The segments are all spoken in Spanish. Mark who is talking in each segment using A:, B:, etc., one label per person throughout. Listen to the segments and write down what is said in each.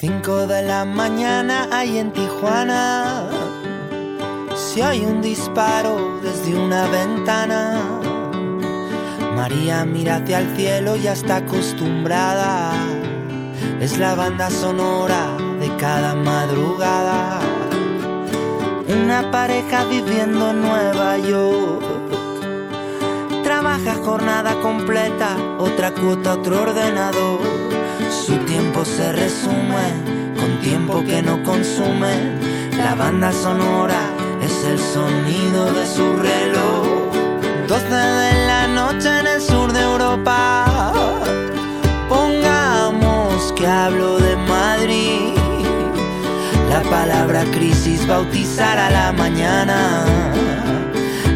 A: 5 de la mañana hay en Tijuana. Si hay un disparo desde una ventana. María mira hacia el cielo y ya está acostumbrada. Es la banda sonora de cada madrugada. Una pareja viviendo en Nueva York. Trabaja jornada completa, otra cuota, otro ordenador. Su tiempo se resume con tiempo que no consume. La banda sonora es el sonido de su reloj. 12 de la noche en el sur de Europa. Pongamos que hablo de Madrid. La palabra crisis bautizará la mañana.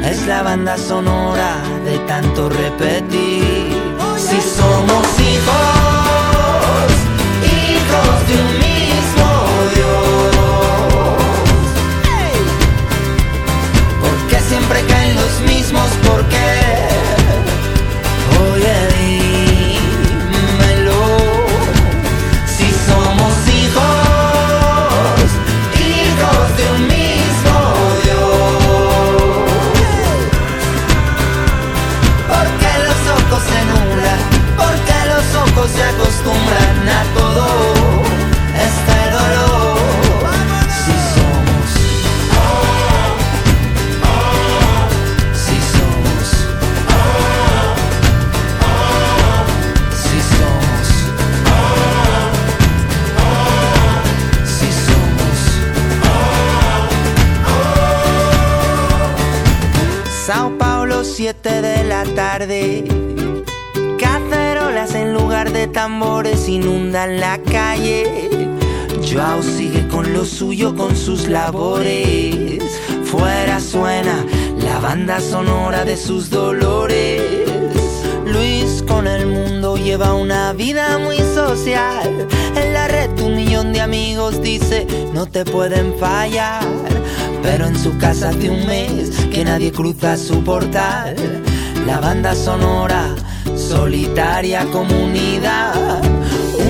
A: Es la banda sonora de tanto repetir. Si somos hijos, siempre caen los mismos? ¿Por qué? Con lo suyo, con sus labores. Fuera suena la banda sonora de sus dolores. Luis con el mundo lleva una vida muy social. En la red un millón de amigos dice no te pueden fallar. Pero en su casa hace un mes que nadie cruza su portal. La banda sonora, solitaria comunidad.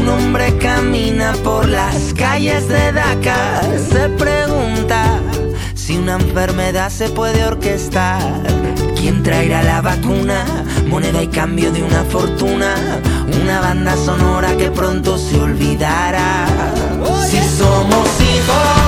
A: Un hombre camina por las calles de Dakar. Se pregunta si una enfermedad se puede orquestar. ¿Quién traerá la vacuna? Moneda y cambio de una fortuna. Una banda sonora que pronto se olvidará. Si somos hijos,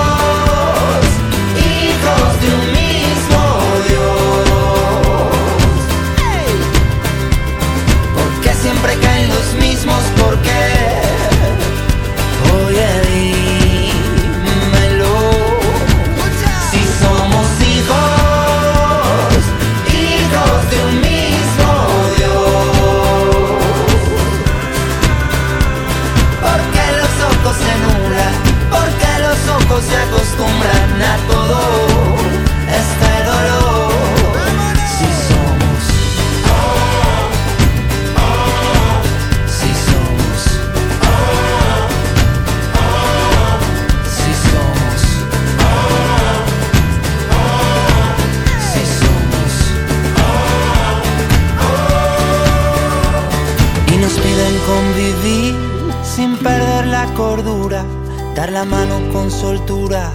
A: dar la mano con soltura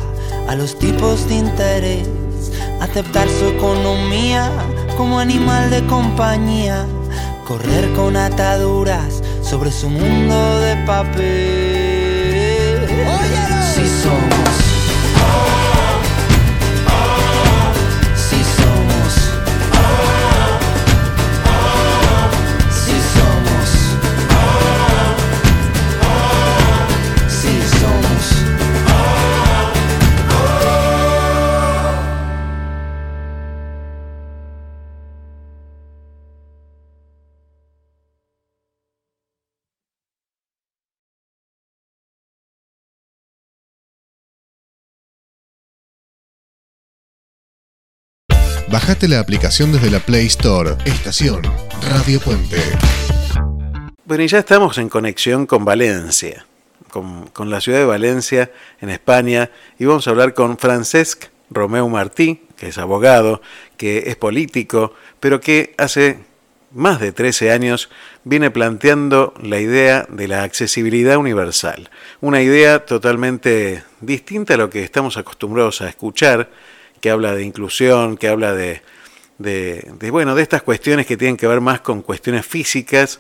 A: a los tipos de interés, aceptar su economía como animal de compañía, correr con ataduras sobre su mundo de papel. Si somos,
B: Bajate la aplicación desde la Play Store. Estación Radio Puente.
C: Bueno, y ya estamos en conexión con Valencia, con, la ciudad de Valencia, en España, y vamos a hablar con Francesc Romeu Martí, que es abogado, que es político, pero que hace más de 13 años viene planteando la idea de la accesibilidad universal, una idea totalmente distinta a lo que estamos acostumbrados a escuchar, que habla de inclusión, que habla de, de, bueno, de estas cuestiones que tienen que ver más con cuestiones físicas,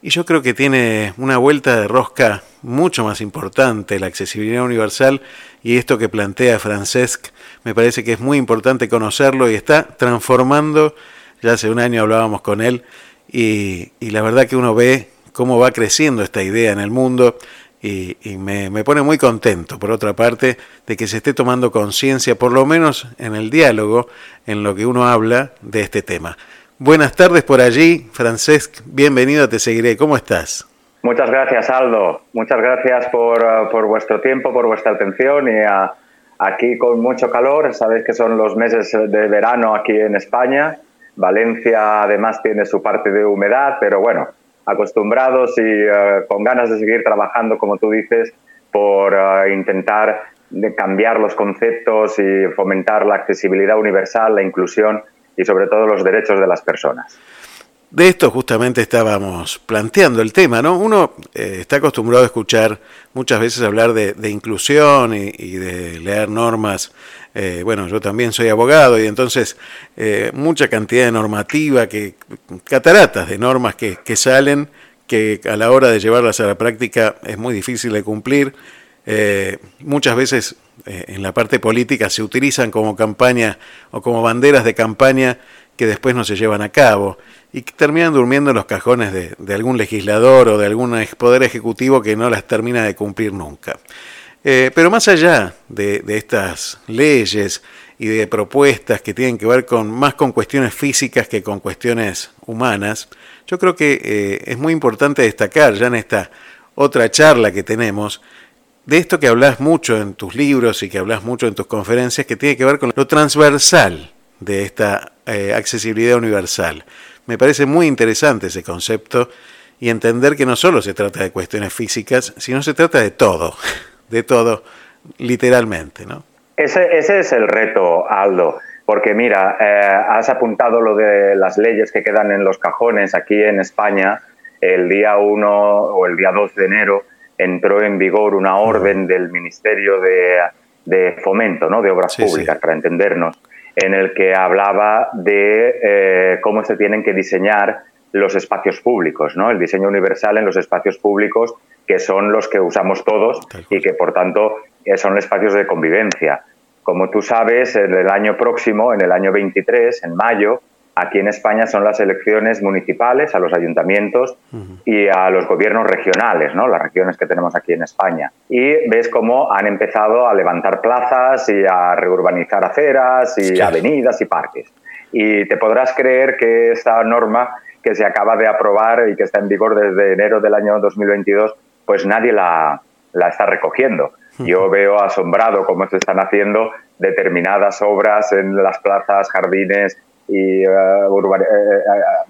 C: y yo creo que tiene una vuelta de rosca mucho más importante, la accesibilidad universal, y esto que plantea Francesc, me parece que es muy importante conocerlo y está transformando ya hace un año hablábamos con él y, la verdad que uno ve cómo va creciendo esta idea en el mundo y, me, me, pone muy contento, por otra parte, de que se esté tomando conciencia, por lo menos en el diálogo, en lo que uno habla de este tema. Buenas tardes por allí, Francesc, bienvenido, te seguiré. ¿Cómo estás?
D: Muchas gracias, Aldo. Muchas gracias por, uh, por vuestro tiempo, por vuestra atención y aquí con mucho calor. Sabéis que son los meses de verano aquí en España Valencia además tiene su parte de humedad, pero bueno, acostumbrados y eh, con ganas de seguir trabajando, como tú dices, por eh, intentar cambiar los conceptos y fomentar la accesibilidad universal, la inclusión y sobre todo los derechos de las personas.
C: De esto justamente estábamos planteando el tema, ¿no? Uno eh, está acostumbrado a escuchar muchas veces hablar de, inclusión y, de leer normas. Eh, bueno, yo también soy abogado y entonces eh, mucha cantidad de normativa, que, cataratas de normas que, que, salen, que a la hora de llevarlas a la práctica es muy difícil de cumplir. muchas veces en la parte política se utilizan como campaña o como banderas de campaña que después no se llevan a cabo y que terminan durmiendo en los cajones de, algún legislador o de algún poder ejecutivo que no las termina de cumplir nunca. Eh, pero más allá de, estas leyes y de propuestas que tienen que ver con más con cuestiones físicas que con cuestiones humanas, yo creo que eh, es muy importante destacar ya en esta otra charla que tenemos de esto que hablas mucho en tus libros y que hablas mucho en tus conferencias, que tiene que ver con lo transversal de esta eh, accesibilidad universal. Me parece muy interesante ese concepto y entender que no solo se trata de cuestiones físicas, sino se trata de todo, de todo, literalmente, ¿no?
D: Ese, ese es el reto, Aldo, porque mira, eh, has apuntado lo de las leyes que quedan en los cajones aquí en España. El día 1 o el día 2 de enero entró en vigor una orden del Ministerio de, de Fomento, ¿no? de Obras Públicas, para entendernos, en el que hablaba de eh, cómo se tienen que diseñar los espacios públicos, ¿no? El diseño universal en los espacios públicos que son los que usamos todos y que por tanto eh, son espacios de convivencia. Como tú sabes, en el año próximo, en el año 23, en mayo, Aquí en España son las elecciones municipales a los ayuntamientos y a los gobiernos regionales, ¿no? las regiones que tenemos aquí en España. Y ves cómo han empezado a levantar plazas y a reurbanizar aceras y avenidas y parques. Y te podrás creer que esta norma que se acaba de aprobar y que está en vigor desde enero del año 2022, pues nadie la, la está recogiendo. Yo veo asombrado cómo se están haciendo determinadas obras en las plazas, jardines, y eh,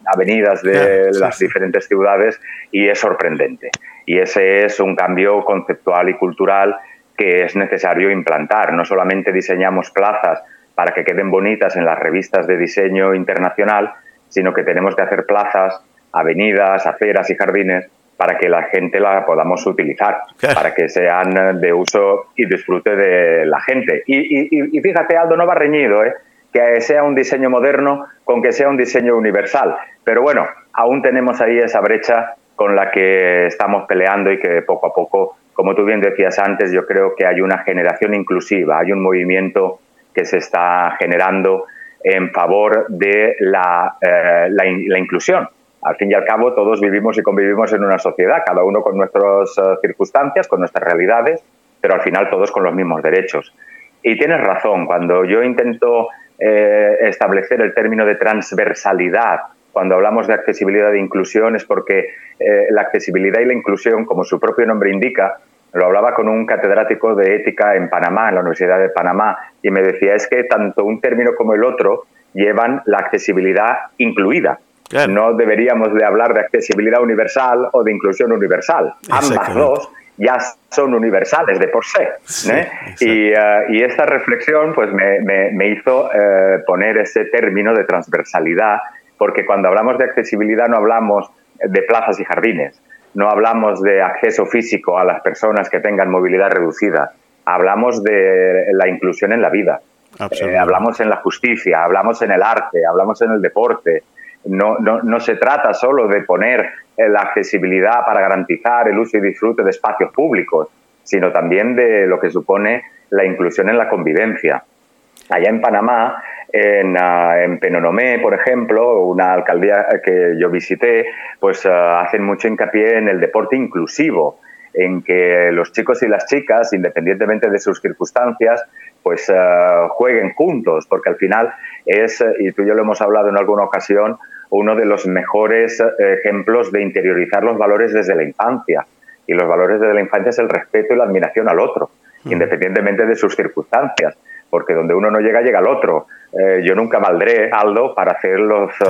D: avenidas de las diferentes ciudades y es sorprendente. Y ese es un cambio conceptual y cultural que es necesario implantar. No solamente diseñamos plazas para que queden bonitas en las revistas de diseño internacional, sino que tenemos que hacer plazas, avenidas, aceras y jardines para que la gente la podamos utilizar, para que sean de uso y disfrute de la gente. Y, y, y fíjate, Aldo, no va reñido, ¿eh? que sea un diseño moderno con que sea un diseño universal. Pero bueno, aún tenemos ahí esa brecha con la que estamos peleando y que poco a poco, como tú bien decías antes, yo creo que hay una generación inclusiva, hay un movimiento que se está generando en favor de la, eh, la, inclusión. Al fin y al cabo, todos vivimos y convivimos en una sociedad, cada uno con nuestras eh, circunstancias, con nuestras realidades, pero al final todos con los mismos derechos. Y tienes razón, cuando yo intento eh, establecer el término de transversalidad cuando hablamos de accesibilidad e inclusión es porque eh, la accesibilidad y la inclusión, como su propio nombre indica, lo hablaba con un catedrático de ética en Panamá, en la Universidad de Panamá, y me decía es que tanto un término como el otro llevan la accesibilidad incluida. No deberíamos de hablar de accesibilidad universal o de inclusión universal. Ambas dos ya son universales de por sí. ¿eh? Eh, y, esta reflexión pues me, me, hizo eh, poner ese término de transversalidad porque cuando hablamos de accesibilidad no hablamos de plazas y jardines, no hablamos de acceso físico a las personas que tengan movilidad reducida, hablamos de la inclusión en la vida, eh, hablamos en la justicia, hablamos en el arte, hablamos en el deporte. No, no, no se trata solo de poner la accesibilidad para garantizar el uso y disfrute de espacios públicos, sino también de lo que supone la inclusión en la convivencia. Allá en Panamá, en, uh, en, Penonomé, por ejemplo, una alcaldía que yo visité, pues uh, hacen mucho hincapié en el deporte inclusivo, en que los chicos y las chicas, independientemente de sus circunstancias, pues uh, jueguen juntos, porque al final es, y tú y yo lo hemos hablado en alguna ocasión, uno de los mejores ejemplos de interiorizar los valores desde la infancia. Y los valores desde la infancia es el respeto y la admiración al otro, independientemente de sus circunstancias porque donde uno no llega, llega el otro. Eh, yo nunca valdré, Aldo, para hacer los 100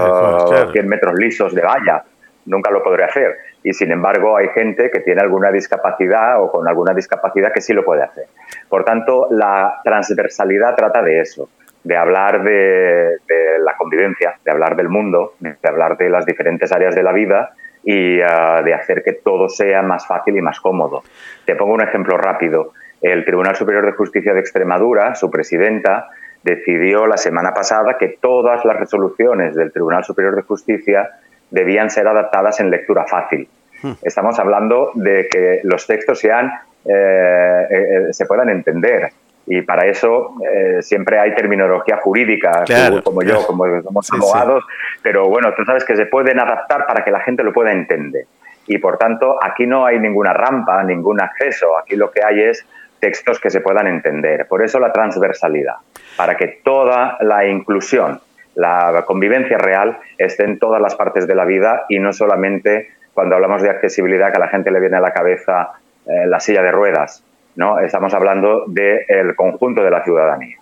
D: eh, metros lisos de valla. Nunca lo podré hacer. Y sin embargo, hay gente que tiene alguna discapacidad o con alguna discapacidad que sí lo puede hacer. Por tanto, la transversalidad trata de eso, de hablar de, la convivencia, de hablar del mundo, de hablar de las diferentes áreas de la vida y uh, de hacer que todo sea más fácil y más cómodo. Te pongo un ejemplo rápido. El Tribunal Superior de Justicia de Extremadura, su presidenta, decidió la semana pasada que todas las resoluciones del Tribunal Superior de Justicia debían ser adaptadas en lectura fácil. Hmm. Estamos hablando de que los textos sean, eh, eh, se puedan entender. Y para eso eh, siempre hay terminología jurídica, como yo, como somos abogados, pero bueno, tú sabes que se pueden adaptar para que la gente lo pueda entender. Y por tanto, aquí no hay ninguna rampa, ningún acceso. Aquí lo que hay es textos que se puedan entender. Por eso la transversalidad, para que toda la inclusión, la convivencia real esté en todas las partes de la vida y no solamente cuando hablamos de accesibilidad que a la gente le viene a la cabeza eh, la silla de ruedas. ¿no? Estamos hablando del conjunto de la ciudadanía.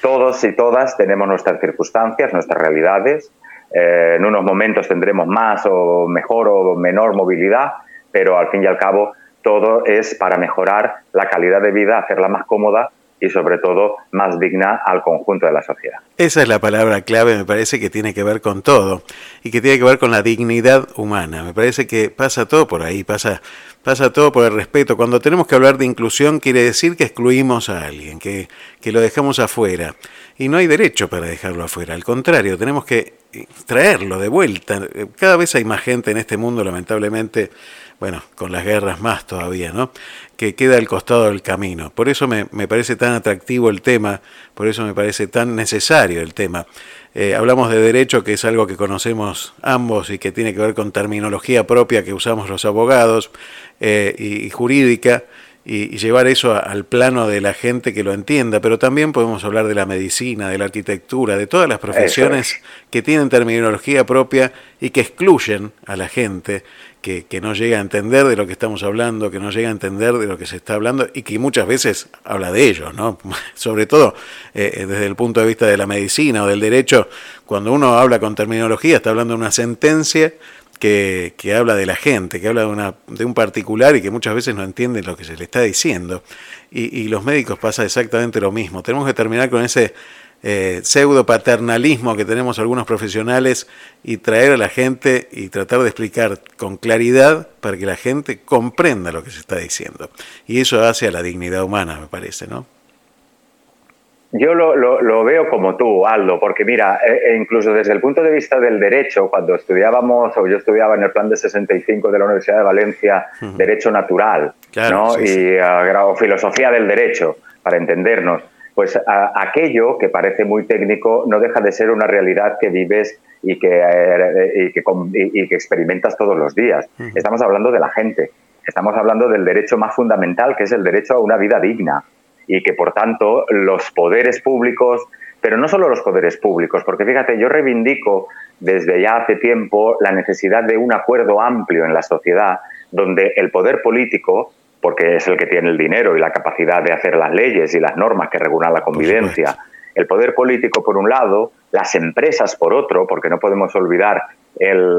D: Todos y todas tenemos nuestras circunstancias, nuestras realidades. Eh, en unos momentos tendremos más o mejor o menor movilidad, pero al fin y al cabo todo es para mejorar la calidad de vida, hacerla más cómoda y sobre todo más digna al conjunto de la sociedad.
C: Esa es la palabra clave, me parece que tiene que ver con todo y que tiene que ver con la dignidad humana. Me parece que pasa todo por ahí, pasa, pasa todo por el respeto. Cuando tenemos que hablar de inclusión quiere decir que excluimos a alguien, que, que lo dejamos afuera. Y no hay derecho para dejarlo afuera, al contrario, tenemos que traerlo de vuelta. Cada vez hay más gente en este mundo, lamentablemente, bueno, con las guerras más todavía, ¿no? Que queda al costado del camino. Por eso me, parece tan atractivo el tema, por eso me parece tan necesario el tema. Eh, hablamos de derecho, que es algo que conocemos ambos y que tiene que ver con terminología propia que usamos los abogados eh, y, jurídica, y, llevar eso al plano de la gente que lo entienda, pero también podemos hablar de la medicina, de la arquitectura, de todas las profesiones que tienen terminología propia y que excluyen a la gente que, no llega a entender de lo que estamos hablando, que no llega a entender de lo que se está hablando y que muchas veces habla de ellos, ¿no? Sobre todo eh, desde el punto de vista de la medicina o del derecho, cuando uno habla con terminología, está hablando de una sentencia que, habla de la gente, que habla de, una, de un particular y que muchas veces no entiende lo que se le está diciendo. Y, y los médicos pasa exactamente lo mismo. Tenemos que terminar con ese eh, pseudo paternalismo que tenemos algunos profesionales y traer a la gente y tratar de explicar con claridad para que la gente comprenda lo que se está diciendo. Y eso hace a la dignidad humana, me parece, ¿no?
D: Yo lo, veo como tú, Aldo, porque mira, e, e incluso desde el punto de vista del derecho, cuando estudiábamos, o yo estudiaba en el plan de 65 de la Universidad de Valencia, Derecho Natural, ¿no? y uh, Filosofía del Derecho, para entendernos, pues aquello que parece muy técnico no deja de ser una realidad que vives y que, eh, y que, experimentas todos los días. Estamos hablando de la gente, estamos hablando del derecho más fundamental, que es el derecho a una vida digna, y que por tanto los poderes públicos, pero no solo los poderes públicos, porque fíjate, yo reivindico desde ya hace tiempo la necesidad de un acuerdo amplio en la sociedad, donde el poder político porque es el que tiene el dinero y la capacidad de hacer las leyes y las normas que regulan la convivencia. El poder político, por un lado, las empresas, por otro, porque no podemos olvidar el,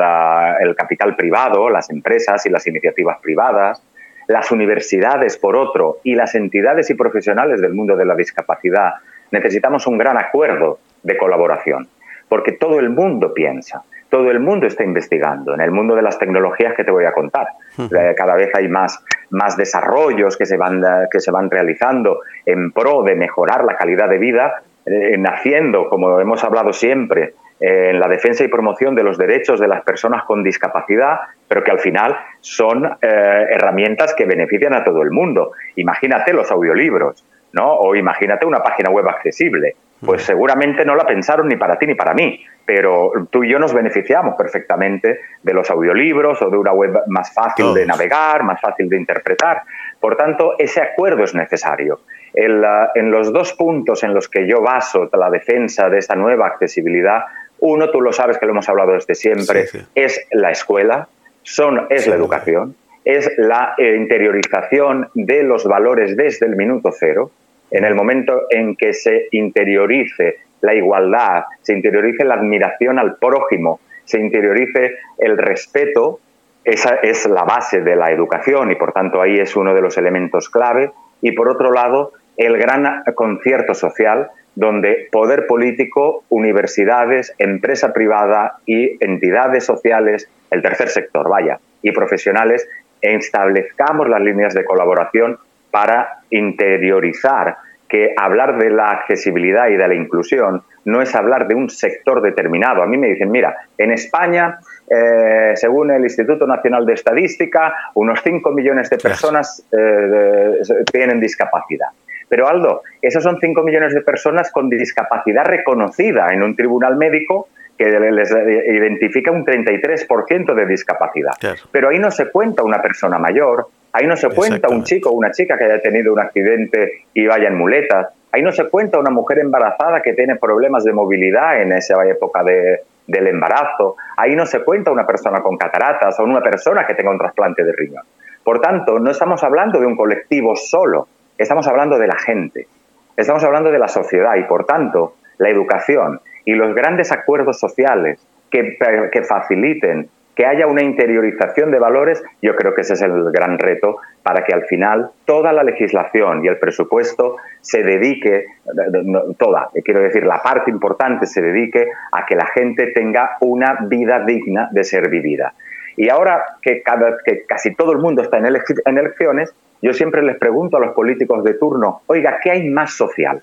D: el capital privado, las empresas y las iniciativas privadas, las universidades, por otro, y las entidades y profesionales del mundo de la discapacidad, necesitamos un gran acuerdo de colaboración, porque todo el mundo piensa, todo el mundo está investigando. En el mundo de las tecnologías que te voy a contar, eh, cada vez hay más, más desarrollos que se, van, que se van realizando en pro de mejorar la calidad de vida, eh, naciendo, como hemos hablado siempre, eh, en la defensa y promoción de los derechos de las personas con discapacidad, pero que al final son herramientas que benefician a todo el mundo. Imagínate los audiolibros, ¿no? O imagínate una página web accesible pues seguramente no la pensaron ni para ti ni para mí, pero tú y yo nos beneficiamos perfectamente de los audiolibros o de una web más fácil de navegar, más fácil de interpretar. Por tanto, ese acuerdo es necesario. En, los dos puntos en los que yo baso la defensa de esta nueva accesibilidad, uno, tú lo sabes que lo hemos hablado desde siempre, es la escuela, son, es la educación, es la eh, interiorización de los valores desde el minuto cero. En el momento en que se interiorice la igualdad, se interiorice la admiración al prójimo, se interiorice el respeto, esa es la base de la educación y por tanto ahí es uno de los elementos clave. Y por otro lado, el gran concierto social donde poder político, universidades, empresa privada y entidades sociales, el tercer sector, vaya, y profesionales, establezcamos las líneas de colaboración para interiorizar que hablar de la accesibilidad y de la inclusión no es hablar de un sector determinado. A mí me dicen, mira, en España, eh, según el Instituto Nacional de Estadística, unos 5 millones de personas eh, tienen discapacidad. Pero Aldo, esos son 5 millones de personas con discapacidad reconocida en un tribunal médico que les identifica un 33% de discapacidad. Pero ahí no se cuenta una persona mayor, ahí no se cuenta un chico o una chica que haya tenido un accidente y vaya en muletas, ahí no se cuenta una mujer embarazada que tiene problemas de movilidad en esa época de, del embarazo, ahí no se cuenta una persona con cataratas o una persona que tenga un trasplante de riñón. Por tanto, no estamos hablando de un colectivo solo, estamos hablando de la gente, estamos hablando de la sociedad y, por tanto, la educación y los grandes acuerdos sociales que, faciliten que haya una interiorización de valores, yo creo que ese es el gran reto para que al final toda la legislación y el presupuesto se dedique, toda, quiero decir, la parte importante se dedique a que la gente tenga una vida digna de ser vivida. Y ahora que, que casi todo el mundo está en, en elecciones, yo siempre les pregunto a los políticos de turno, oiga, ¿qué hay más social?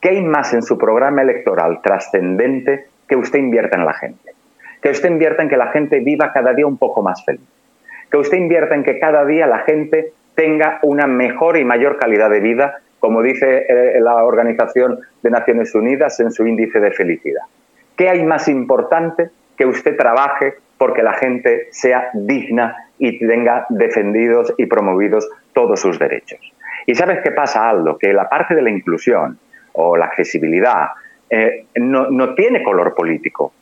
D: ¿Qué hay más en su programa electoral trascendente que usted invierta en la gente? Que usted invierta en que la gente viva cada día un poco más feliz. Que usted invierta en que cada día la gente tenga una mejor y mayor calidad de vida, como dice eh, la Organización de Naciones Unidas en su índice de felicidad. ¿Qué hay más importante que usted trabaje porque la gente sea digna y tenga defendidos y promovidos todos sus derechos? Y sabes qué pasa, Aldo, que la parte de la inclusión, o la accesibilidad, eh, no, tiene color político.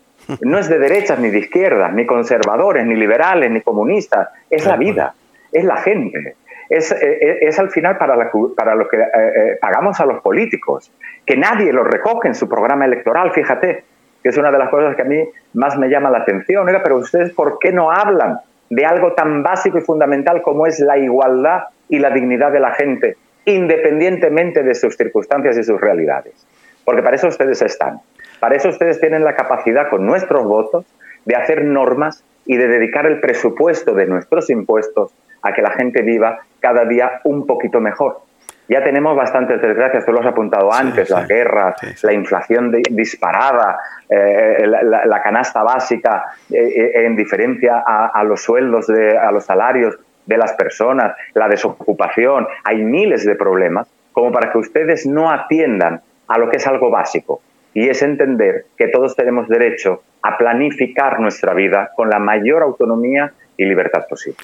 D: No es de derechas ni de izquierdas, ni conservadores, ni liberales, ni comunistas. Es la vida, es la gente. Es, eh, es, al final para, para lo que eh, pagamos a los políticos, que nadie lo recoge en su programa electoral, fíjate, que es una de las cosas que a mí más me llama la atención. pero ustedes, ¿por qué no hablan de algo tan básico y fundamental como es la igualdad y la dignidad de la gente? independientemente de sus circunstancias y sus realidades. Porque para eso ustedes están. Para eso ustedes tienen la capacidad con nuestros votos de hacer normas y de dedicar el presupuesto de nuestros impuestos a que la gente viva cada día un poquito mejor. Ya tenemos bastantes desgracias, tú lo has apuntado antes, las guerras, la inflación disparada, eh, la, canasta básica eh, eh, en diferencia a, a, los sueldos, de, a los salarios de las personas, la desocupación, hay miles de problemas, como para que ustedes no atiendan a lo que es algo básico, y es entender que todos tenemos derecho a planificar nuestra vida con la mayor autonomía y libertad posible.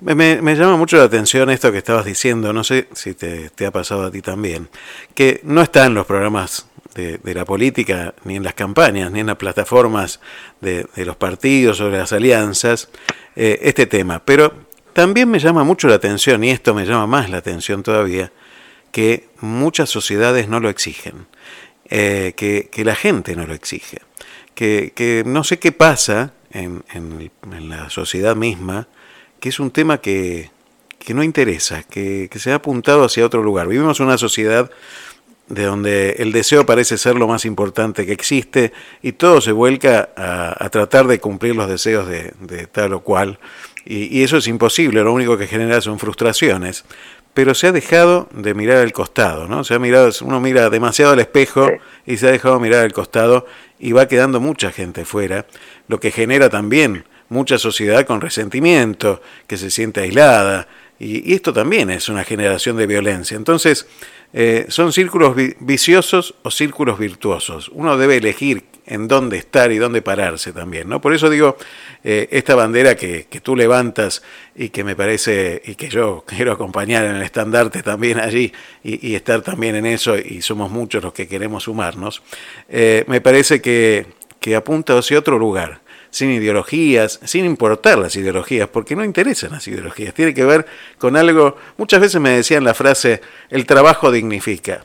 C: Me, llama mucho la atención esto que estabas diciendo, no sé si te, ha pasado a ti también, que no está en los programas de, la política, ni en las campañas, ni en las plataformas de, los partidos o de las alianzas, eh, este tema, pero también me llama mucho la atención, y esto me llama más la atención todavía, que muchas sociedades no lo exigen, eh, que, la gente no lo exige, que, no sé qué pasa en, la sociedad misma, que es un tema que, no interesa, que, se ha apuntado hacia otro lugar. Vivimos una sociedad de donde el deseo parece ser lo más importante que existe y todo se vuelca a, tratar de cumplir los deseos de, tal o cual. Y, eso es imposible, lo único que genera son frustraciones. Pero se ha dejado de mirar al costado, ¿no? Se ha mirado, uno mira demasiado al espejo y se ha dejado mirar al costado y va quedando mucha gente fuera, lo que genera también mucha sociedad con resentimiento, que se siente aislada, y, esto también es una generación de violencia. Entonces, eh, son círculos viciosos o círculos virtuosos. Uno debe elegir en dónde estar y dónde pararse también, ¿no? Por eso digo, eh, esta bandera que, tú levantas y que me parece, y que yo quiero acompañar en el estandarte también allí y, estar también en eso, y somos muchos los que queremos sumarnos, eh, me parece que, que apunta hacia otro lugar sin ideologías, sin importar las ideologías, porque no interesan las ideologías. Tiene que ver con algo, muchas veces me decían la frase, el trabajo dignifica.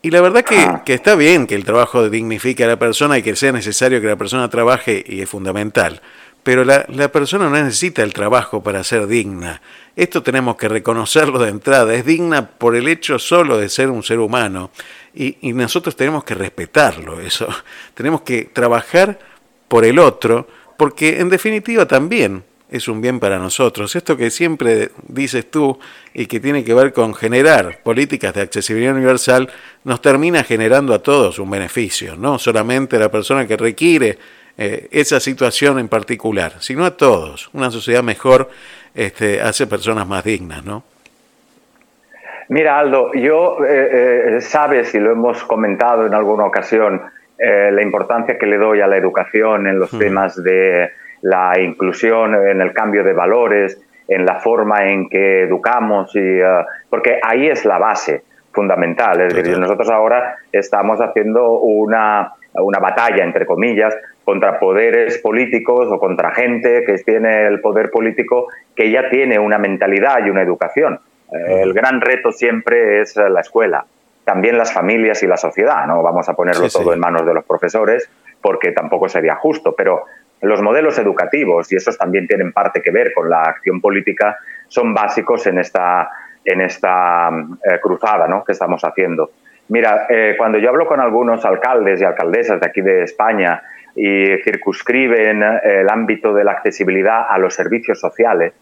C: Y la verdad que, ah. que, está bien que el trabajo dignifique a la persona y que sea necesario que la persona trabaje y es fundamental. Pero la, la, persona no necesita el trabajo para ser digna. Esto tenemos que reconocerlo de entrada. Es digna por el hecho solo de ser un ser humano. Y, y nosotros tenemos que respetarlo, eso. Tenemos que trabajar por el otro porque en definitiva también es un bien para nosotros. Esto que siempre dices tú y que tiene que ver con generar políticas de accesibilidad universal, nos termina generando a todos un beneficio, no solamente a la persona que requiere eh, esa situación en particular, sino a todos. Una sociedad mejor este, hace personas más dignas, ¿no?
D: Mira, Aldo, yo, eh, eh, sabes, y lo hemos comentado en alguna ocasión, eh, la importancia que le doy a la educación en los temas de la inclusión, en el cambio de valores, en la forma en que educamos, y, eh, porque ahí es la base fundamental. Es decir, nosotros ahora estamos haciendo una, una batalla, entre comillas, contra poderes políticos o contra gente que tiene el poder político que ya tiene una mentalidad y una educación. el gran reto siempre es la escuela también las familias y la sociedad. No vamos a ponerlo todo en manos de los profesores porque tampoco sería justo, pero los modelos educativos, y esos también tienen parte que ver con la acción política, son básicos en esta, en esta eh, cruzada ¿no? que estamos haciendo. Mira, eh, cuando yo hablo con algunos alcaldes y alcaldesas de aquí de España y circunscriben el ámbito de la accesibilidad a los servicios sociales,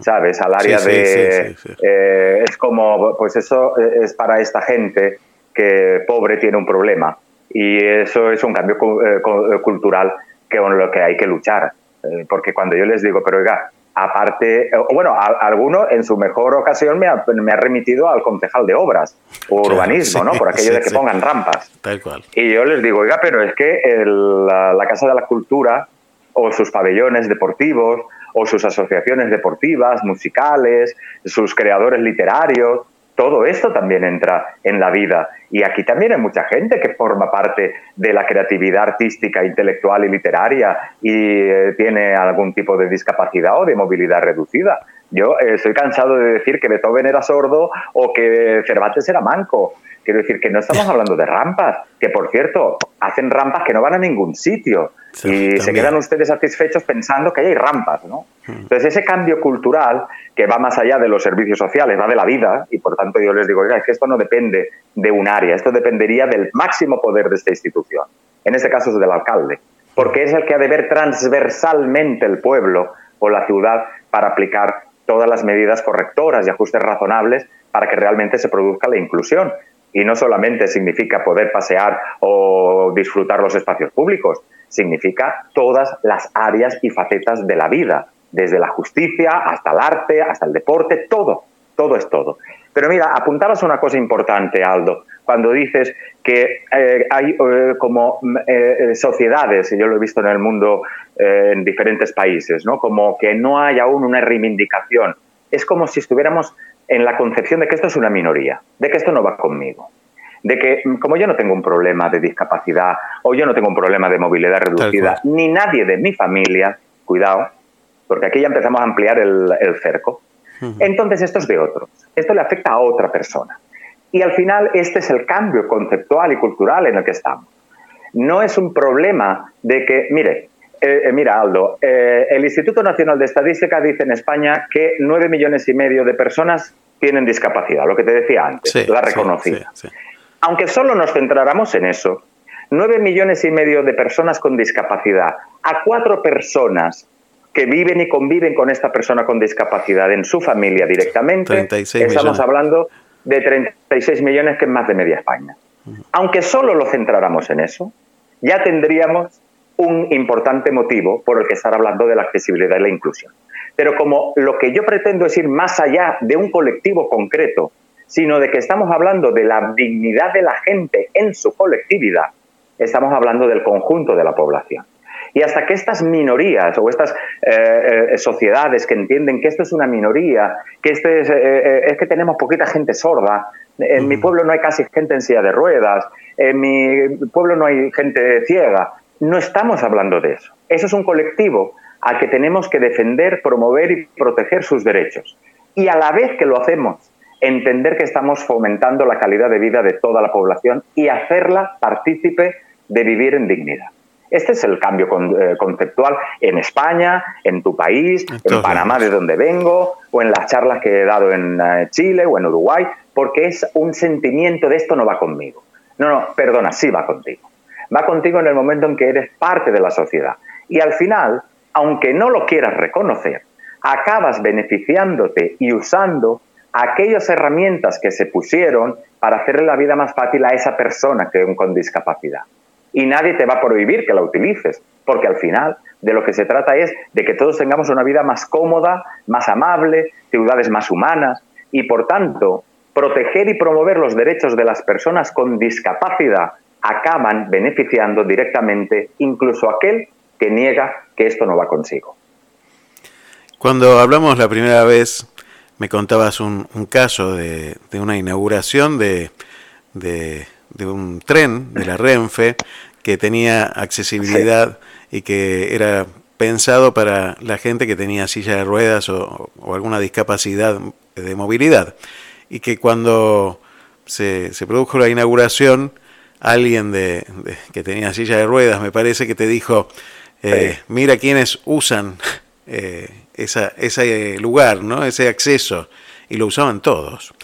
D: ¿sabes? Al área de... Eh, es como, pues eso es para esta gente que pobre tiene un problema y eso es un cambio eh, cultural que con lo que hay que luchar. Eh, porque cuando yo les digo, pero oiga, aparte, bueno, alguno en su mejor ocasión me ha, me ha remitido al concejal de obras o urbanismo, ¿no? Por aquello de que pongan rampas.
C: Tal cual.
D: Y yo les digo, oiga, pero es que la Casa de la Cultura o sus pabellones deportivos o sus asociaciones deportivas, musicales, sus creadores literarios, todo esto también entra en la vida. Y aquí también hay mucha gente que forma parte de la creatividad artística, intelectual y literaria y eh, tiene algún tipo de discapacidad o de movilidad reducida. Yo eh, estoy cansado de decir que Beethoven era sordo o que Cervantes era manco. Quiero decir que no estamos hablando de rampas, que por cierto, hacen rampas que no van a ningún sitio y se quedan ustedes satisfechos pensando que hay rampas, ¿no? Hmm. Entonces ese cambio cultural que va más allá de los servicios sociales, va de la vida y por tanto yo les digo, es que esto no depende de un área, esto dependería del máximo poder de esta institución, en este caso es del alcalde, porque es el que ha de ver transversalmente el pueblo o la ciudad para aplicar todas las medidas correctoras y ajustes razonables para que realmente se produzca la inclusión. Y no solamente significa poder pasear o disfrutar los espacios públicos, significa todas las áreas y facetas de la vida, desde la justicia hasta el arte, hasta el deporte, todo, todo es todo. Pero mira, apuntabas una cosa importante, Aldo, cuando dices que eh, hay eh, como eh, sociedades, y yo lo he visto en el mundo en diferentes países, ¿no? como que no hay aún una reivindicación. Es como si estuviéramos en la concepción de que esto es una minoría, de que esto no va conmigo de que mm, como yo no tengo un problema de discapacidad o yo no tengo un problema de movilidad reducida, ni nadie de mi familia, cuidado, porque aquí ya empezamos a ampliar el, cerco, entonces esto es de otros, esto le afecta a otra persona. Y al final este es el cambio conceptual y cultural en el que estamos. No es un problema de que, mire, eh, eh, mira Aldo, eh, el Instituto Nacional de Estadística dice en España que nueve millones y medio de personas tienen discapacidad, lo que te decía antes, la reconocida. aunque solo nos centráramos en eso, 9 millones y medio de personas con discapacidad, a cuatro personas que viven y conviven con esta persona con discapacidad en su familia directamente, estamos hablando de 36 millones, que es más de media España. Aunque solo lo centráramos en eso, ya tendríamos un importante motivo por el que estar hablando de la accesibilidad y la inclusión. Pero como lo que yo pretendo es ir más allá de un colectivo concreto, sino de que estamos hablando de la dignidad de la gente en su colectividad, estamos hablando del conjunto de la población. Y hasta que estas minorías o estas eh, eh, sociedades que entienden que esto es una minoría, que este eh, es, que tenemos poquita gente sorda, en mi pueblo no hay casi gente en silla de ruedas, en mi pueblo no hay gente ciega, no estamos hablando de eso. Eso es un colectivo al que tenemos que defender, promover y proteger sus derechos. Y a la vez que lo hacemos, entender que estamos fomentando la calidad de vida de toda la población y hacerla partícipe de vivir en dignidad. Este es el cambio eh, conceptual en España, en tu país, en Panamá, de donde vengo, o en las charlas que he dado en eh, Chile o en Uruguay, porque es un sentimiento de esto no va conmigo. No, no, perdona, sí va contigo. Va contigo en el momento en que eres parte de la sociedad. Y al final, aunque no lo quieras reconocer, acabas beneficiándote y usando aquellas herramientas que se pusieron para hacerle la vida más fácil a esa persona que con discapacidad y nadie te va a prohibir que la utilices, porque al final de lo que se trata es de que todos tengamos una vida más cómoda, más amable, ciudades más humanas y por tanto proteger y promover los derechos de las personas con discapacidad acaban beneficiando directamente incluso aquel que niega que esto no va consigo.
C: Cuando hablamos la primera vez, me contabas un, caso de, una inauguración de de un tren de la Renfe que tenía accesibilidad y que era pensado para la gente que tenía silla de ruedas o, alguna discapacidad de movilidad. Y que cuando se, produjo la inauguración, alguien de, que tenía silla de ruedas, me parece que te dijo, eh, mira quiénes usan eh, esa, ese lugar, ¿no? ese acceso, y lo usaban todos.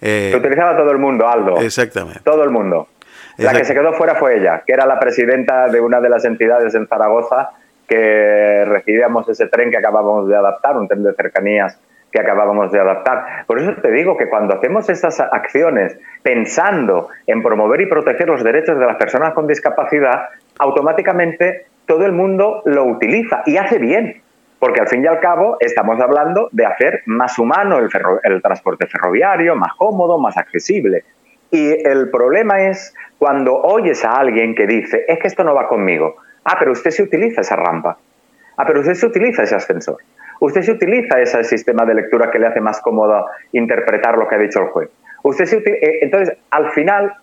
D: Eh, utilizaba todo el mundo, Aldo.
C: Exactamente.
D: Todo el mundo. La que se quedó fuera fue ella, que era la presidenta de una de las entidades en Zaragoza que recibíamos ese tren que acabábamos de adaptar, un tren de cercanías que acabábamos de adaptar. Por eso te digo que cuando hacemos estas acciones pensando en promover y proteger los derechos de las personas con discapacidad, automáticamente todo el mundo lo utiliza y hace bien porque al fin y al cabo estamos hablando de hacer más humano el, transporte ferroviario, más cómodo, más accesible. Y el problema es cuando oyes a alguien que dice, es que esto no va conmigo. Ah, pero usted se utiliza esa rampa. Ah, pero usted se utiliza ese ascensor. Usted se utiliza ese sistema de lectura que le hace más cómodo interpretar lo que ha dicho el juez. Usted se eh, Entonces, al final,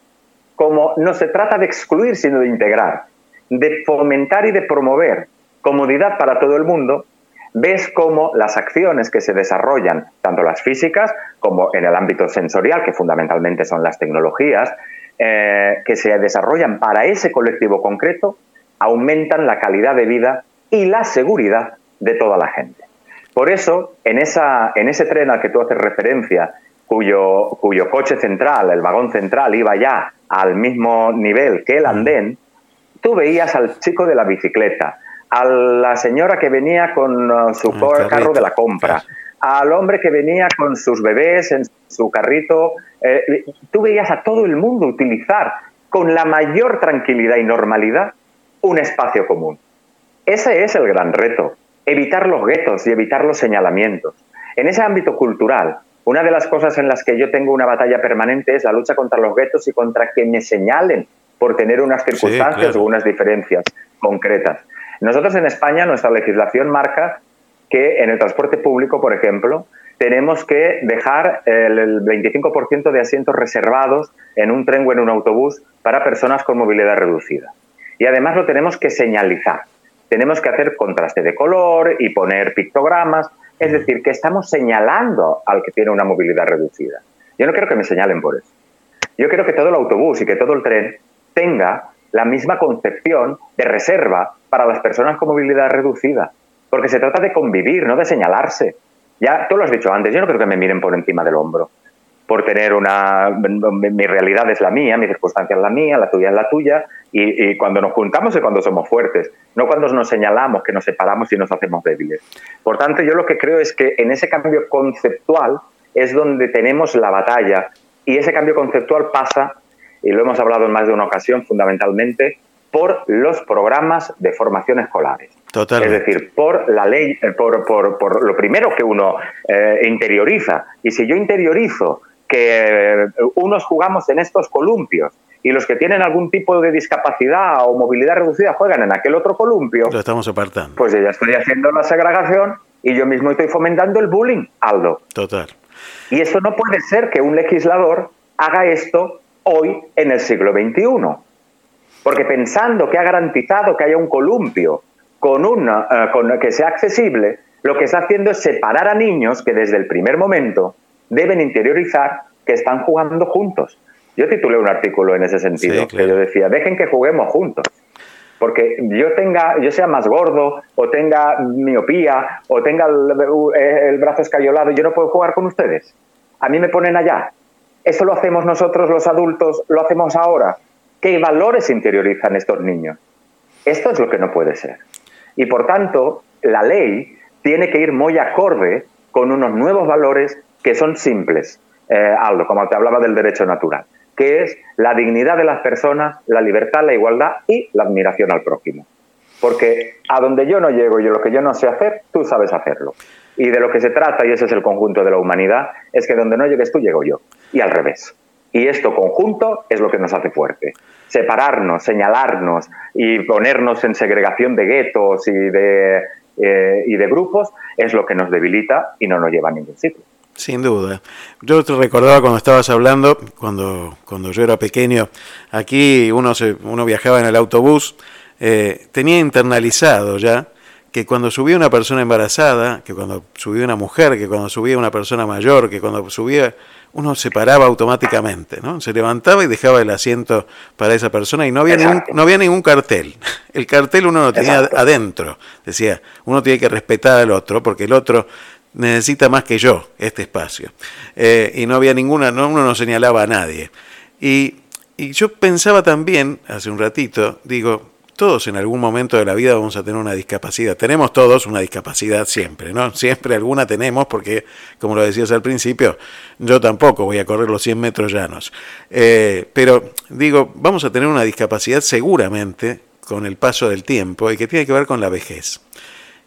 D: como no se trata de excluir, sino de integrar, de fomentar y de promover comodidad para todo el mundo, ves cómo las acciones que se desarrollan, tanto las físicas como en el ámbito sensorial, que fundamentalmente son las tecnologías, eh, que se desarrollan para ese colectivo concreto, aumentan la calidad de vida y la seguridad de toda la gente. Por eso, en, esa, en ese tren al que tú haces referencia, cuyo, cuyo coche central, el vagón central, iba ya al mismo nivel que el andén, tú veías al chico de la bicicleta, a la señora que venía con uh, su carro de la compra, al hombre que venía con sus bebés en su carrito. Eh, tú veías a todo el mundo utilizar con la mayor tranquilidad y normalidad un espacio común. Ese es el gran reto, evitar los guetos y evitar los señalamientos. En ese ámbito cultural, una de las cosas en las que yo tengo una batalla permanente es la lucha contra los guetos y contra que me señalen por tener unas circunstancias o unas diferencias concretas. Nosotros en España, nuestra legislación marca que en el transporte público, por ejemplo, tenemos que dejar el 25% de asientos reservados en un tren o en un autobús para personas con movilidad reducida. Y además lo tenemos que señalizar. Tenemos que hacer contraste de color y poner pictogramas. Es decir, que estamos señalando al que tiene una movilidad reducida. Yo no quiero que me señalen por eso. Yo quiero que todo el autobús y que todo el tren tenga la misma concepción de reserva para las personas con movilidad reducida, porque se trata de convivir, no de señalarse. Ya tú lo has dicho antes, yo no creo que me miren por encima del hombro. por tener una... Mi realidad es la mía, mi circunstancia es la mía, la tuya es la tuya, y, cuando nos juntamos es cuando somos fuertes, no cuando nos señalamos, que nos separamos y nos hacemos débiles. Por tanto, yo lo que creo es que en ese cambio conceptual es donde tenemos la batalla, y ese cambio conceptual pasa, y lo hemos hablado en más de una ocasión, fundamentalmente, por los programas de formación escolares. Es decir, por la ley, eh, por, por, por lo primero que uno eh, interioriza. Y si yo interiorizo que eh, unos jugamos en estos columpios y los que tienen algún tipo de discapacidad o movilidad reducida juegan en aquel otro columpio,
C: lo estamos apartando.
D: Pues yo ya estoy haciendo la segregación y yo mismo estoy fomentando el bullying, Aldo.
C: Total.
D: Y eso no puede ser que un legislador haga esto hoy en el siglo XXI. Porque pensando que ha garantizado que haya un columpio con una, eh, con, que sea accesible, lo que está haciendo es separar a niños que desde el primer momento deben interiorizar que están jugando juntos. Yo titulé un artículo en ese sentido, que yo decía, dejen que juguemos juntos. Porque yo tenga, yo sea más gordo, o tenga miopía, o tenga el, el brazo escayolado, yo no puedo jugar con ustedes. A mí me ponen allá. Eso lo hacemos nosotros los adultos, lo hacemos ahora. ¿Qué valores interiorizan estos niños? Esto es lo que no puede ser. Y por tanto, la ley tiene que ir muy acorde con unos nuevos valores que son simples, eh, Aldo, como te hablaba del derecho natural, que es la dignidad de las personas, la libertad, la igualdad y la admiración al prójimo. Porque a donde yo no llego y lo que yo no sé hacer, tú sabes hacerlo. Y de lo que se trata, y ese es el conjunto de la humanidad, es que donde no llegues tú, llego yo. Y al revés. Y esto conjunto es lo que nos hace fuerte. Separarnos, señalarnos y ponernos en segregación de guetos y de, eh, y de grupos es lo que nos debilita y no nos lleva a ningún sitio.
C: Sin duda. Yo te recordaba cuando estabas hablando, cuando, cuando yo era pequeño, aquí uno, se, uno viajaba en el autobús, eh, tenía internalizado ya que cuando subía una persona embarazada, que cuando subía una mujer, que cuando subía una persona mayor, que cuando subía uno se paraba automáticamente, ¿no? Se levantaba y dejaba el asiento para esa persona y no había, ningún, no había ningún cartel. El cartel uno lo tenía adentro. Decía, uno tiene que respetar al otro porque el otro necesita más que yo este espacio. Eh, y no había ninguna, no, uno no señalaba a nadie. Y, y yo pensaba también, hace un ratito, digo, todos en algún momento de la vida vamos a tener una discapacidad. Tenemos todos una discapacidad siempre, ¿no? Siempre alguna tenemos porque, como lo decías al principio, yo tampoco voy a correr los 100 metros llanos. Eh, pero digo, vamos a tener una discapacidad seguramente con el paso del tiempo y que tiene que ver con la vejez.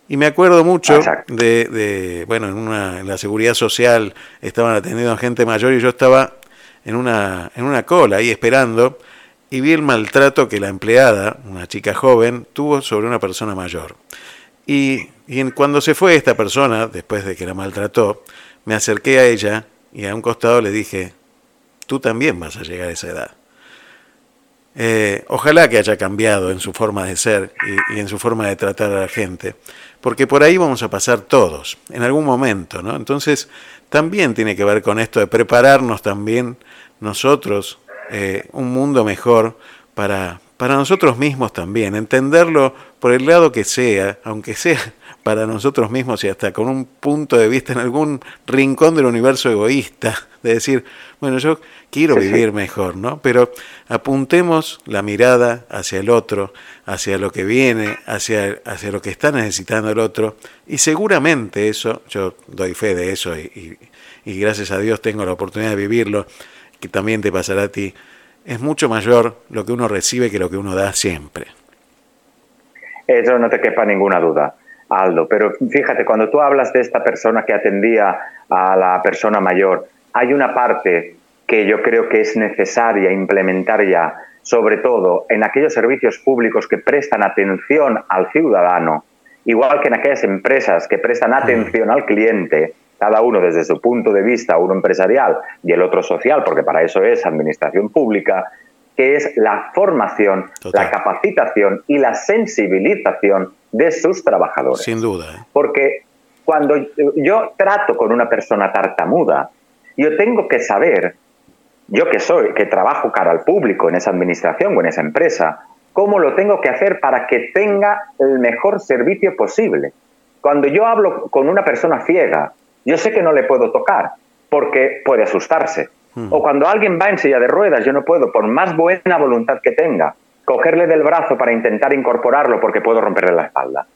C: Y me acuerdo mucho de, bueno, en, una, en la seguridad social estaban atendiendo a gente mayor y yo estaba en una, en una cola ahí esperando y vi el maltrato que la empleada, una chica joven, tuvo sobre una persona mayor. Y, cuando se fue esta persona, después de que la maltrató, me acerqué a ella y a un costado le dije, tú también vas a llegar a esa edad. Eh, ojalá que haya cambiado en su forma de ser y, y, en su forma de tratar a la gente, porque por ahí vamos a pasar todos, en algún momento, ¿no? Entonces, también tiene que ver con esto de prepararnos también nosotros eh, un mundo mejor para, para nosotros mismos también, entenderlo por el lado que sea, aunque sea para nosotros mismos y hasta con un punto de vista en algún rincón del universo egoísta, de decir, bueno, yo quiero vivir mejor, ¿no? Pero apuntemos la mirada hacia el otro, hacia lo que viene, hacia, hacia lo que está necesitando el otro, y seguramente eso, yo doy fe de eso y, y gracias a Dios tengo la oportunidad de vivirlo, que también te pasará a ti, es mucho mayor lo que uno recibe que lo que uno da siempre.
D: Eso no te quepa ninguna duda, Aldo. Pero fíjate, cuando tú hablas de esta persona que atendía a la persona mayor, hay una parte que yo creo que es necesaria implementar ya, sobre todo en aquellos servicios públicos que prestan atención al ciudadano, igual que en aquellas empresas que prestan atención al cliente, cada uno desde su punto de vista, uno empresarial y el otro social, porque para eso es administración pública, que es la formación, la capacitación y la sensibilización de sus trabajadores.
C: Sin duda. ¿eh?
D: Porque cuando yo trato con una persona tartamuda, yo tengo que saber, yo que soy, que trabajo cara al público en esa administración o en esa empresa, cómo lo tengo que hacer para que tenga el mejor servicio posible. Cuando yo hablo con una persona ciega, yo sé que no le puedo tocar, porque puede asustarse. O cuando alguien va en silla de ruedas, yo no puedo, por más buena voluntad que tenga, cogerle del brazo para intentar incorporarlo porque puedo romperle la espalda.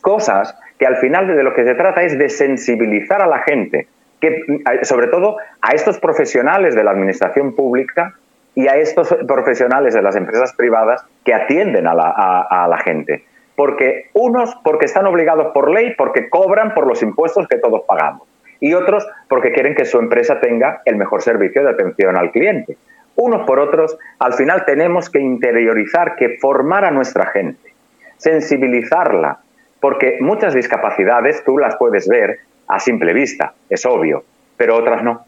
D: Cosas que al final de lo que se trata es de sensibilizar a la gente, que, sobre todo a estos profesionales de la administración pública y a estos profesionales de las empresas privadas que atienden a la, gente. Porque unos porque están obligados por ley, porque cobran por los impuestos que todos pagamos. Y otros porque quieren que su empresa tenga el mejor servicio de atención al cliente. Unos por otros, al final tenemos que interiorizar, que formar a nuestra gente, sensibilizarla, porque muchas discapacidades tú las puedes ver a simple vista, es obvio, pero otras no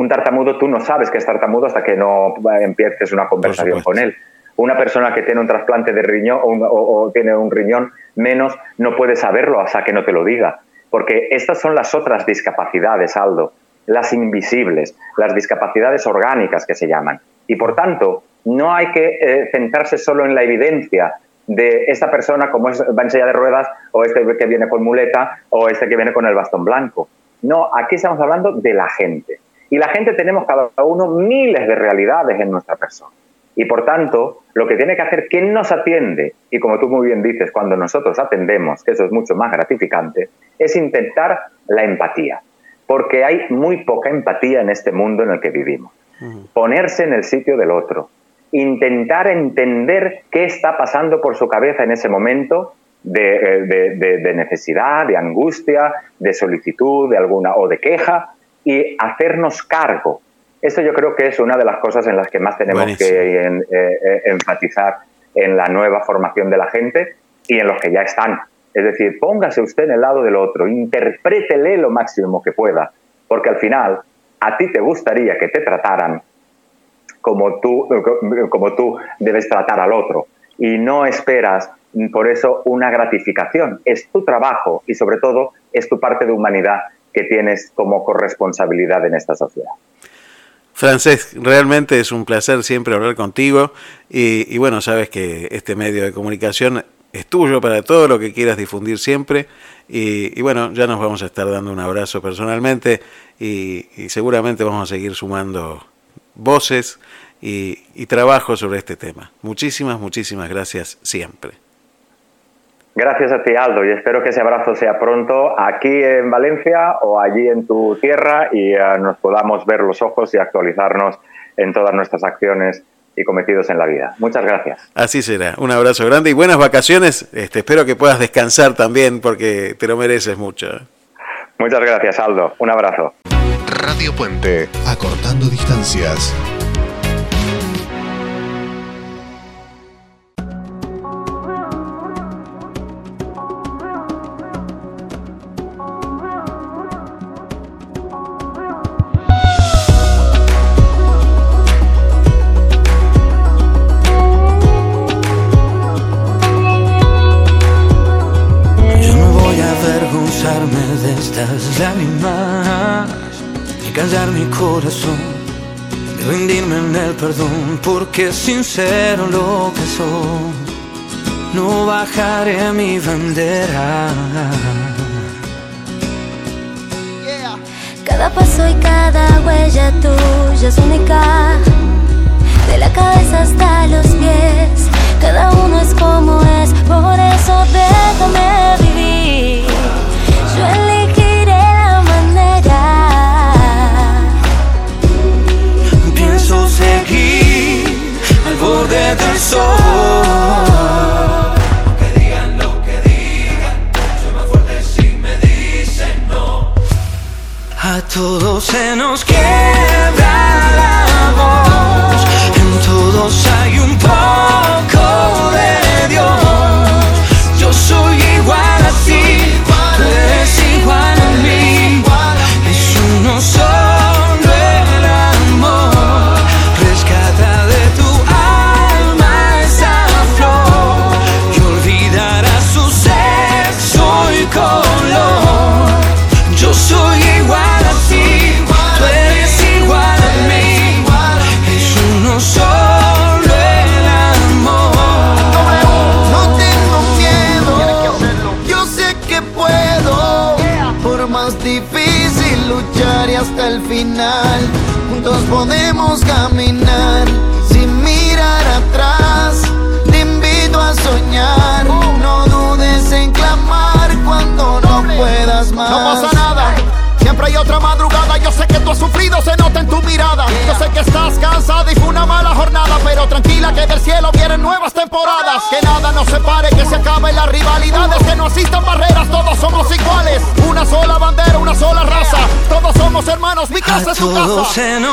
D: un tartamudo tú no sabes que es tartamudo hasta que no empieces una conversación con él. Una persona que tiene un trasplante de riñón o, tiene un riñón menos no puede saberlo hasta que no te lo diga. Porque estas son las otras discapacidades, Aldo, las invisibles, las discapacidades orgánicas que se llaman. Y por tanto, no hay que eh, centrarse solo en la evidencia de esta persona como es, va en silla de ruedas o este que viene con muleta o este que viene con el bastón blanco. No, aquí estamos hablando de la gente. Y la gente tenemos cada uno miles de realidades en nuestra persona. Y por tanto, lo que tiene que hacer quien nos atiende, y como tú muy bien dices, cuando nosotros atendemos, que eso es mucho más gratificante, es intentar la empatía. Porque hay muy poca empatía en este mundo en el que vivimos. Ponerse en el sitio del otro, intentar entender qué está pasando por su cabeza en ese momento de, eh, de, necesidad, de angustia, de solicitud, de alguna o de queja, y hacernos cargo. Eso yo creo que es una de las cosas en las que más tenemos que eh, eh, enfatizar en la nueva formación de la gente y en los que ya están. Es decir, póngase usted en el lado del otro, interprétele lo máximo que pueda, porque al final a ti te gustaría que te trataran como tú, como tú debes tratar al otro y no esperas por eso una gratificación. Es tu trabajo y sobre todo es tu parte de humanidad que tienes como corresponsabilidad en esta sociedad.
C: Francés, realmente es un placer siempre hablar contigo y, bueno, sabes que este medio de comunicación es tuyo para todo lo que quieras difundir siempre y, bueno, ya nos vamos a estar dando un abrazo personalmente y, seguramente vamos a seguir sumando voces y, y trabajo sobre este tema. Muchísimas, muchísimas gracias siempre.
D: Gracias a ti, Aldo, y espero que ese abrazo sea pronto aquí en Valencia o allí en tu tierra y eh, nos podamos ver los ojos y actualizarnos en todas nuestras acciones y cometidos en la vida. Muchas gracias.
C: Así será. Un abrazo grande y buenas vacaciones. Este, espero que puedas descansar también porque te lo mereces mucho.
D: Muchas gracias, Aldo. Un abrazo.
B: Radio Puente, acortando distancias.
A: De rendirme en el perdón, porque sincero lo que soy, no bajaré mi bandera.
E: Cada paso y cada huella tuya es única, de la cabeza hasta los pies, cada uno es como es, por eso déjame vivir.
A: Que digan lo que digan, soy más fuerte si me dicen no. A todos se nos quiebra
F: tu casa.